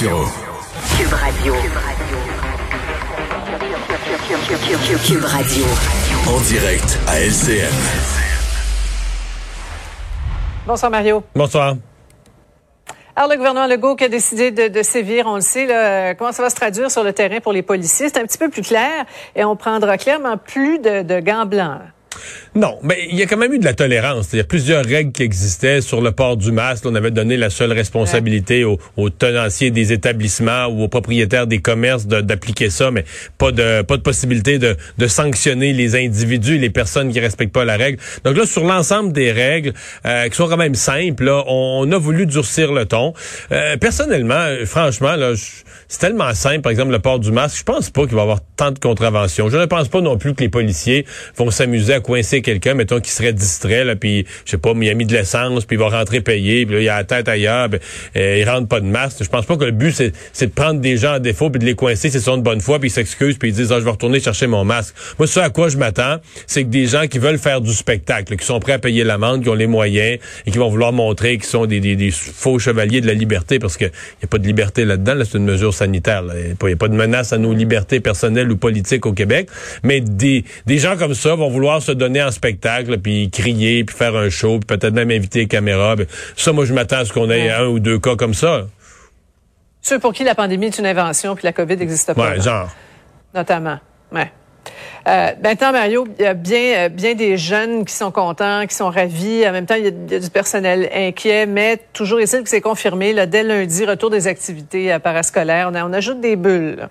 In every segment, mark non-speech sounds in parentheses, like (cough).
Cube Radio. Cube Radio. En direct à LCN. Bonsoir Mario. Bonsoir. Alors, le gouvernement Legault qui a décidé de, de sévir, on le sait, là, comment ça va se traduire sur le terrain pour les policiers, c'est un petit peu plus clair et on prendra clairement plus de, de gants blancs. Non, mais il y a quand même eu de la tolérance. Il y a plusieurs règles qui existaient sur le port du masque. On avait donné la seule responsabilité aux, tenanciers des établissements ou aux propriétaires des commerces d'appliquer ça, mais pas de pas de possibilité de, de sanctionner les individus, les personnes qui respectent pas la règle. Donc là, sur l'ensemble des règles euh, qui sont quand même simples, là, on, a voulu durcir le ton. Euh, personnellement, franchement, là, c'est tellement simple. Par exemple, le port du masque. Je pense pas qu'il va y avoir tant de contraventions. Je ne pense pas non plus que les policiers vont s'amuser à coincer quelqu'un, mettons, qui serait distrait, là, puis je sais pas, il a mis de l'essence, puis il va rentrer payer, puis là, il a la tête ailleurs, ben, euh, il rentre pas de masque. Je pense pas que le but, c'est de prendre des gens à défaut, puis de les coincer s'ils sont de bonne foi, puis ils s'excusent, puis ils disent, ah, je vais retourner chercher mon masque. Moi, ce à quoi je m'attends, c'est que des gens qui veulent faire du spectacle, qui sont prêts à payer l'amende, qui ont les moyens, et qui vont vouloir montrer qu'ils sont des, des, faux chevaliers de la liberté, parce qu'il n'y a pas de liberté là-dedans, là, c'est une mesure sanitaire. Il n'y a, pas de menace à nos libertés personnelles ou politiques au Québec, mais des, des gens comme ça vont vouloir se donner en spectacle, puis crier, puis faire un show, puis peut-être même inviter les caméras. Ben, ça, moi, je m'attends à ce qu'on ait un ou deux cas comme ça. Ceux pour qui la pandémie est une invention, puis la COVID n'existe pas. Ouais, genre. Notamment. Ouais. Euh, maintenant, Mario, il y a bien, euh, bien des jeunes qui sont contents, qui sont ravis. En même temps, il y a, du personnel inquiet, mais toujours est-il que c'est confirmé. Là, dès lundi, retour des activités parascolaires. On, on ajoute des bulles.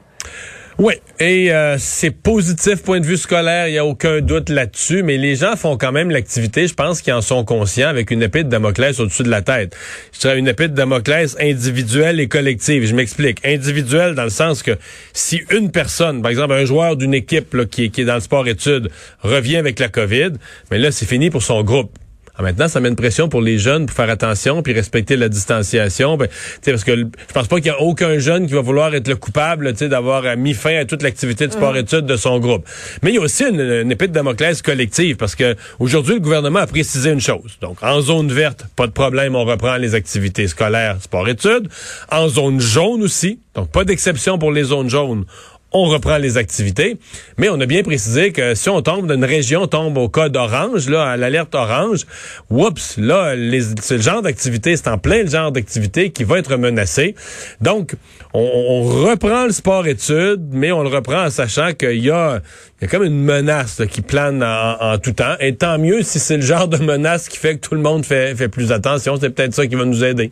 Oui, et euh, c'est positif point de vue scolaire, il y a aucun doute là-dessus, mais les gens font quand même l'activité, je pense qu'ils en sont conscients avec une épée de Damoclès au-dessus de la tête. Je une épée de Damoclès individuelle et collective. Je m'explique. Individuelle dans le sens que si une personne, par exemple un joueur d'une équipe qui, qui est dans le sport-études, revient avec la COVID, mais là c'est fini pour son groupe. Ah, maintenant, ça met une pression pour les jeunes pour faire attention puis respecter la distanciation. Ben, parce que je pense pas qu'il y a aucun jeune qui va vouloir être le coupable d'avoir euh, mis fin à toute l'activité de sport-études de son groupe. Mais il y a aussi une, une épée de Damoclès collective parce que aujourd'hui, le gouvernement a précisé une chose. Donc, en zone verte, pas de problème, on reprend les activités scolaires, sport-études. En zone jaune aussi, donc pas d'exception pour les zones jaunes on reprend les activités. Mais on a bien précisé que si on tombe d'une région, tombe au code orange, là, à l'alerte orange, oups, là, c'est le genre d'activité, c'est en plein le genre d'activité qui va être menacé. Donc, on, reprend le sport-études, mais on le reprend en sachant qu'il y a, y a comme une menace qui plane en, tout temps. Et tant mieux si c'est le genre de menace qui fait que tout le monde fait, fait plus attention. C'est peut-être ça qui va nous aider.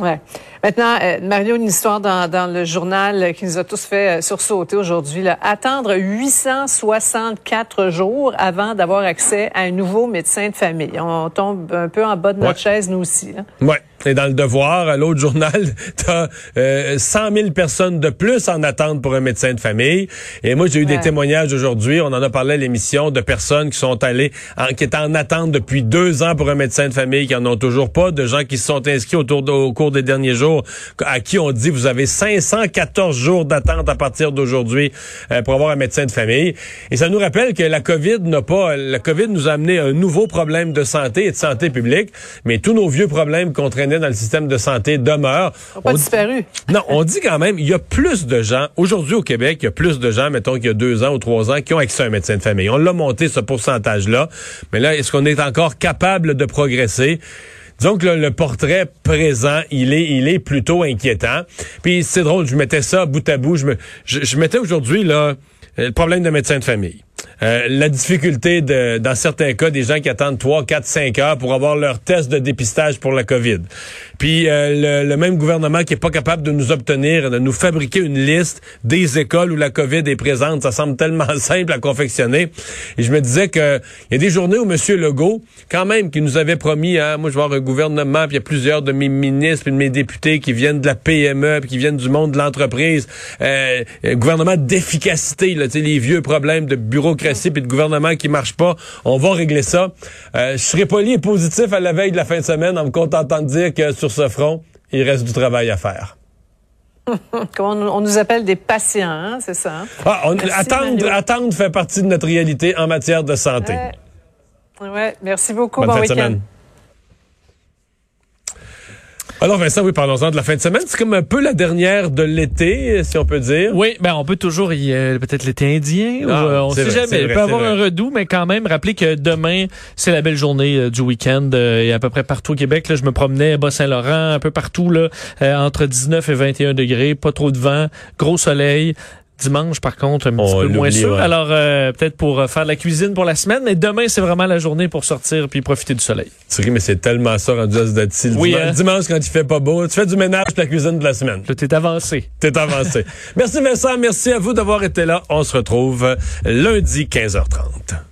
Ouais. Maintenant, euh, Mario, une histoire dans, dans, le journal qui nous a tous fait euh, sursauter aujourd'hui. Attendre 864 jours avant d'avoir accès à un nouveau médecin de famille. On tombe un peu en bas de notre chaise, nous aussi. Là. Ouais. Et dans le Devoir, à l'autre journal, (laughs) t'as euh, 100 000 personnes de plus en attente pour un médecin de famille. Et moi, j'ai eu des témoignages aujourd'hui. On en a parlé à l'émission de personnes qui sont allées, en, qui étaient en attente depuis deux ans pour un médecin de famille, qui en ont toujours pas, de gens qui se sont inscrits autour de, au cours des derniers jours à qui on dit vous avez 514 jours d'attente à partir d'aujourd'hui euh, pour avoir un médecin de famille. Et ça nous rappelle que la COVID n'a pas, la COVID nous a amené un nouveau problème de santé et de santé publique, mais tous nos vieux problèmes qu'on traînait dans le système de santé demeurent. Ils pas disparu. Non, on dit quand même, il y a plus de gens, aujourd'hui au Québec, il y a plus de gens, mettons qu'il y a deux ans ou trois ans, qui ont accès à un médecin de famille. On l'a monté, ce pourcentage-là. Mais là, est-ce qu'on est encore capable de progresser? Donc le, portrait présent, il est, il est plutôt inquiétant. Puis c'est drôle, je mettais ça bout à bout. Je, me, je mettais aujourd'hui là le problème de médecin de famille. Euh, la difficulté de, dans certains cas, des gens qui attendent 3, 4, 5 heures pour avoir leur test de dépistage pour la COVID. Puis euh, le, même gouvernement qui est pas capable de nous obtenir, de nous fabriquer une liste des écoles où la COVID est présente. Ça semble tellement (laughs) simple à confectionner. Et je me disais que il y a des journées où M. Legault, quand même, qui nous avait promis, hein, moi je vais avoir un gouvernement, puis il y a plusieurs de mes ministres, puis de mes députés qui viennent de la PME, puis qui viennent du monde de l'entreprise. Euh, un gouvernement d'efficacité, là, les vieux problèmes de bureaucratie et de gouvernement qui marche pas. On va régler ça. Euh, je serai poli et positif à la veille de la fin de semaine en me contentant de dire que sur ce front, il reste du travail à faire. (laughs) on, nous appelle des patients, hein, c'est ça? Hein? Ah, attendre, attendre fait partie de notre réalité en matière de santé. Ouais, merci beaucoup. Bonne de semaine. Alors Vincent, oui, parlons-en de la fin de semaine. C'est comme un peu la dernière de l'été, si on peut dire. Oui, ben on peut toujours y euh, peut-être l'été indien. Ah, ou, euh, on sait vrai, jamais. Il vrai, peut avoir vrai. un redout, mais quand même, rappelez que demain, c'est la belle journée euh, du week-end. euh, et à peu près partout au Québec, là, je me promenais à Bas-Saint-Laurent, un peu partout, là, euh, entre 19 et 21 degrés, pas trop de vent, gros soleil. Dimanche, par contre, un petit On peu moins sûr. ouais. Alors, euh, peut-être pour euh, faire de la cuisine pour la semaine, mais demain, c'est vraiment la journée pour sortir puis profiter du soleil. Thierry, mais c'est tellement ça rendu à ce. Le Oui, dimanche, hein? dimanche, quand il fait pas beau, tu fais du ménage de la cuisine de la semaine. Là, t'es avancé. T'es avancé. (laughs) merci Vincent, merci à vous d'avoir été là. On se retrouve lundi 15h30.